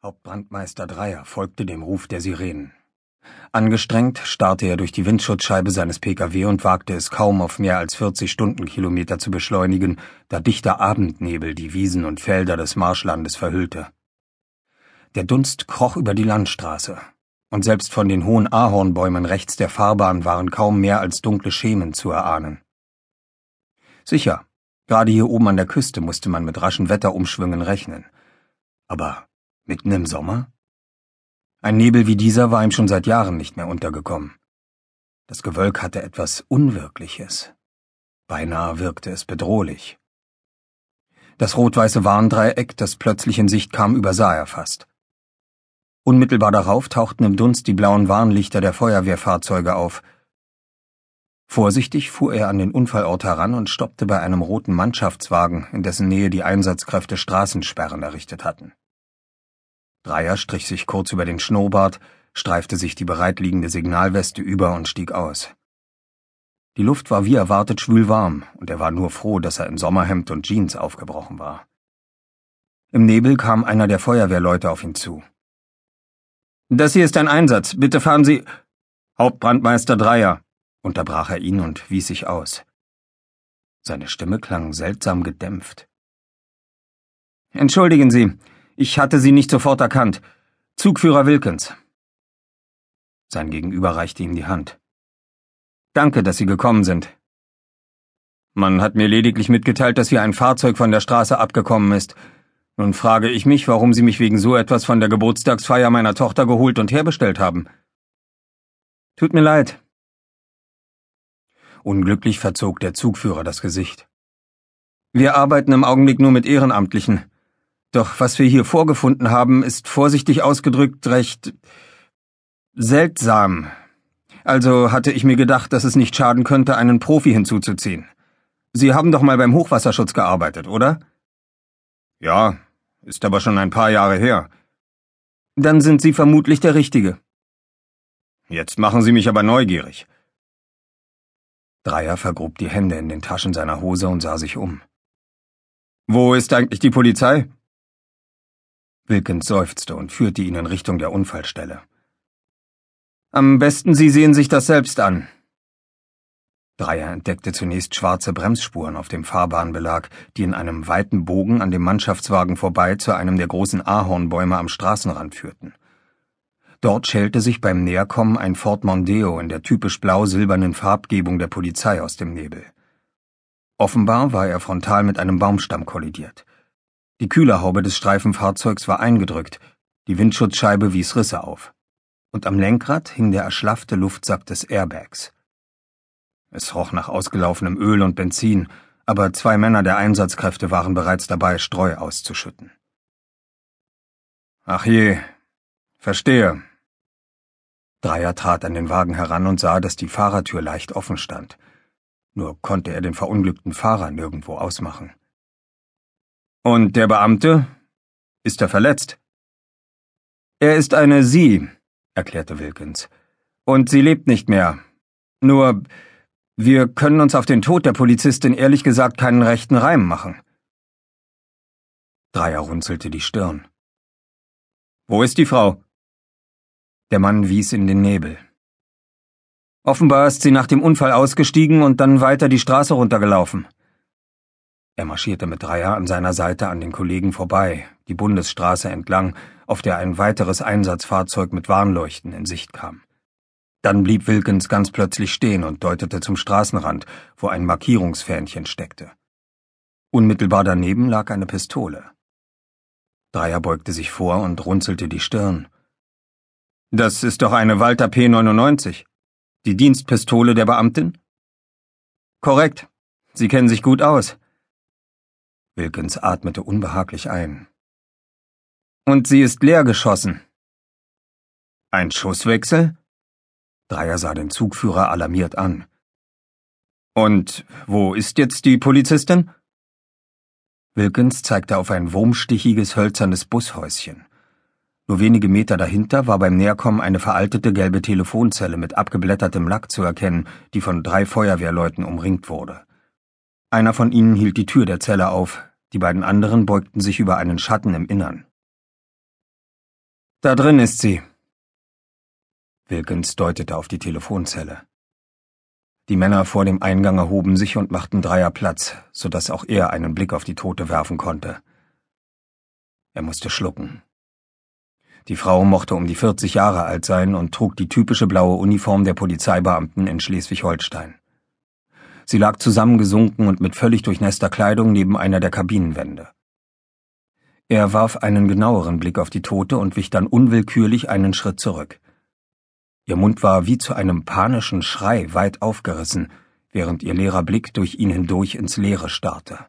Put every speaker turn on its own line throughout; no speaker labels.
Hauptbrandmeister Dreier folgte dem Ruf der Sirenen. Angestrengt starrte er durch die Windschutzscheibe seines Pkw und wagte es kaum auf mehr als 40 Stundenkilometer zu beschleunigen, da dichter Abendnebel die Wiesen und Felder des Marschlandes verhüllte. Der Dunst kroch über die Landstraße, und selbst von den hohen Ahornbäumen rechts der Fahrbahn waren kaum mehr als dunkle Schemen zu erahnen. Sicher, gerade hier oben an der Küste musste man mit raschen Wetterumschwüngen rechnen. Aber Mitten im Sommer? Ein Nebel wie dieser war ihm schon seit Jahren nicht mehr untergekommen. Das Gewölk hatte etwas Unwirkliches. Beinahe wirkte es bedrohlich. Das rot-weiße Warndreieck, das plötzlich in Sicht kam, übersah er fast. Unmittelbar darauf tauchten im Dunst die blauen Warnlichter der Feuerwehrfahrzeuge auf. Vorsichtig fuhr er an den Unfallort heran und stoppte bei einem roten Mannschaftswagen, in dessen Nähe die Einsatzkräfte Straßensperren errichtet hatten. Dreier strich sich kurz über den Schnurrbart, streifte sich die bereitliegende Signalweste über und stieg aus. Die Luft war wie erwartet schwülwarm, und er war nur froh, dass er in Sommerhemd und Jeans aufgebrochen war. Im Nebel kam einer der Feuerwehrleute auf ihn zu. Das hier ist ein Einsatz. Bitte fahren Sie. Hauptbrandmeister Dreier, unterbrach er ihn und wies sich aus. Seine Stimme klang seltsam gedämpft. Entschuldigen Sie, ich hatte Sie nicht sofort erkannt. Zugführer Wilkins. Sein Gegenüber reichte ihm die Hand. Danke, dass Sie gekommen sind. Man hat mir lediglich mitgeteilt, dass hier ein Fahrzeug von der Straße abgekommen ist. Nun frage ich mich, warum Sie mich wegen so etwas von der Geburtstagsfeier meiner Tochter geholt und herbestellt haben. Tut mir leid. Unglücklich verzog der Zugführer das Gesicht. Wir arbeiten im Augenblick nur mit Ehrenamtlichen. Doch was wir hier vorgefunden haben, ist vorsichtig ausgedrückt recht seltsam. Also hatte ich mir gedacht, dass es nicht schaden könnte, einen Profi hinzuzuziehen. Sie haben doch mal beim Hochwasserschutz gearbeitet, oder? Ja, ist aber schon ein paar Jahre her. Dann sind Sie vermutlich der Richtige. Jetzt machen Sie mich aber neugierig. Dreier vergrub die Hände in den Taschen seiner Hose und sah sich um. Wo ist eigentlich die Polizei? Wilkins seufzte und führte ihn in Richtung der Unfallstelle. Am besten Sie sehen sich das selbst an. Dreier entdeckte zunächst schwarze Bremsspuren auf dem Fahrbahnbelag, die in einem weiten Bogen an dem Mannschaftswagen vorbei zu einem der großen Ahornbäume am Straßenrand führten. Dort schälte sich beim Näherkommen ein Ford Mondeo in der typisch blau-silbernen Farbgebung der Polizei aus dem Nebel. Offenbar war er frontal mit einem Baumstamm kollidiert. Die Kühlerhaube des Streifenfahrzeugs war eingedrückt, die Windschutzscheibe wies Risse auf. Und am Lenkrad hing der erschlaffte Luftsack des Airbags. Es roch nach ausgelaufenem Öl und Benzin, aber zwei Männer der Einsatzkräfte waren bereits dabei, Streu auszuschütten. Ach je, verstehe. Dreier trat an den Wagen heran und sah, dass die Fahrertür leicht offen stand. Nur konnte er den verunglückten Fahrer nirgendwo ausmachen. Und der Beamte? Ist er verletzt? Er ist eine Sie, erklärte Wilkins. Und sie lebt nicht mehr. Nur, wir können uns auf den Tod der Polizistin ehrlich gesagt keinen rechten Reim machen. Dreier runzelte die Stirn. Wo ist die Frau? Der Mann wies in den Nebel. Offenbar ist sie nach dem Unfall ausgestiegen und dann weiter die Straße runtergelaufen. Er marschierte mit Dreier an seiner Seite an den Kollegen vorbei, die Bundesstraße entlang, auf der ein weiteres Einsatzfahrzeug mit Warnleuchten in Sicht kam. Dann blieb Wilkins ganz plötzlich stehen und deutete zum Straßenrand, wo ein Markierungsfähnchen steckte. Unmittelbar daneben lag eine Pistole. Dreier beugte sich vor und runzelte die Stirn. Das ist doch eine Walter P99. Die Dienstpistole der Beamtin? Korrekt. Sie kennen sich gut aus. Wilkins atmete unbehaglich ein. Und sie ist leer geschossen. Ein Schusswechsel? Dreier sah den Zugführer alarmiert an. Und wo ist jetzt die Polizistin? Wilkins zeigte auf ein wurmstichiges hölzernes Bushäuschen. Nur wenige Meter dahinter war beim Näherkommen eine veraltete gelbe Telefonzelle mit abgeblättertem Lack zu erkennen, die von drei Feuerwehrleuten umringt wurde. Einer von ihnen hielt die Tür der Zelle auf, die beiden anderen beugten sich über einen Schatten im Innern. Da drin ist sie. Wilkins deutete auf die Telefonzelle. Die Männer vor dem Eingang erhoben sich und machten Dreier Platz, so dass auch er einen Blick auf die Tote werfen konnte. Er musste schlucken. Die Frau mochte um die 40 Jahre alt sein und trug die typische blaue Uniform der Polizeibeamten in Schleswig-Holstein. Sie lag zusammengesunken und mit völlig durchnässter Kleidung neben einer der Kabinenwände. Er warf einen genaueren Blick auf die Tote und wich dann unwillkürlich einen Schritt zurück. Ihr Mund war wie zu einem panischen Schrei weit aufgerissen, während ihr leerer Blick durch ihn hindurch ins Leere starrte.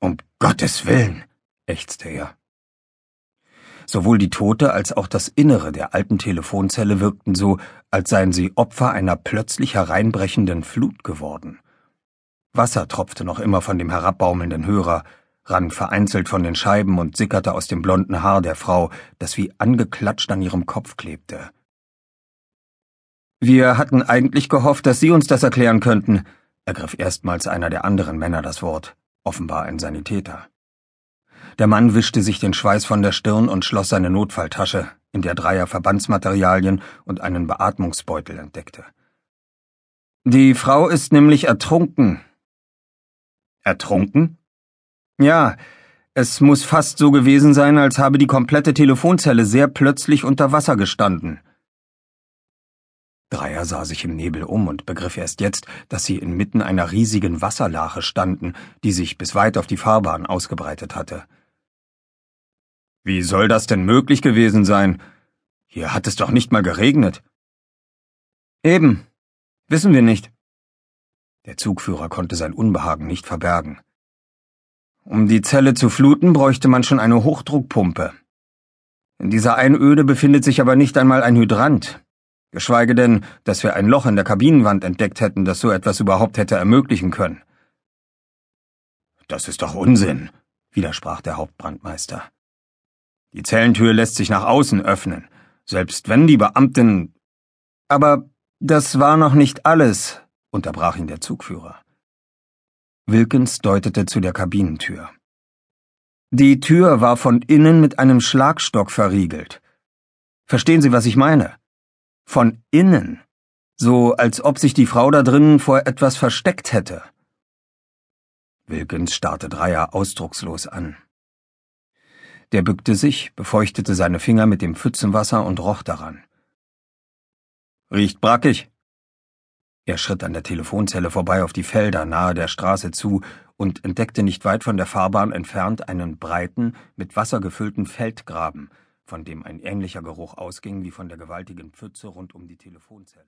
Um Gottes Willen, ächzte er. Sowohl die Tote als auch das Innere der alten Telefonzelle wirkten so, als seien sie Opfer einer plötzlich hereinbrechenden Flut geworden. Wasser tropfte noch immer von dem herabbaumelnden Hörer, rann vereinzelt von den Scheiben und sickerte aus dem blonden Haar der Frau, das wie angeklatscht an ihrem Kopf klebte. Wir hatten eigentlich gehofft, dass Sie uns das erklären könnten, ergriff erstmals einer der anderen Männer das Wort, offenbar ein Sanitäter. Der Mann wischte sich den Schweiß von der Stirn und schloss seine Notfalltasche, in der Dreier Verbandsmaterialien und einen Beatmungsbeutel entdeckte. Die Frau ist nämlich ertrunken. Ertrunken? Ja, es muss fast so gewesen sein, als habe die komplette Telefonzelle sehr plötzlich unter Wasser gestanden. Dreier sah sich im Nebel um und begriff erst jetzt, dass sie inmitten einer riesigen Wasserlache standen, die sich bis weit auf die Fahrbahn ausgebreitet hatte. Wie soll das denn möglich gewesen sein? Hier hat es doch nicht mal geregnet. Eben. Wissen wir nicht. Der Zugführer konnte sein Unbehagen nicht verbergen. Um die Zelle zu fluten, bräuchte man schon eine Hochdruckpumpe. In dieser Einöde befindet sich aber nicht einmal ein Hydrant. Geschweige denn, dass wir ein Loch in der Kabinenwand entdeckt hätten, das so etwas überhaupt hätte ermöglichen können. Das ist doch Unsinn, widersprach der Hauptbrandmeister. Die Zellentür lässt sich nach außen öffnen, selbst wenn die Beamten. Aber das war noch nicht alles, unterbrach ihn der Zugführer. Wilkins deutete zu der Kabinentür. Die Tür war von innen mit einem Schlagstock verriegelt. Verstehen Sie, was ich meine? Von innen. So als ob sich die Frau da drinnen vor etwas versteckt hätte. Wilkins starrte Dreier ausdruckslos an. Der bückte sich, befeuchtete seine Finger mit dem Pfützenwasser und roch daran. Riecht brackig. Er schritt an der Telefonzelle vorbei auf die Felder nahe der Straße zu und entdeckte nicht weit von der Fahrbahn entfernt einen breiten, mit Wasser gefüllten Feldgraben, von dem ein ähnlicher Geruch ausging wie von der gewaltigen Pfütze rund um die Telefonzelle.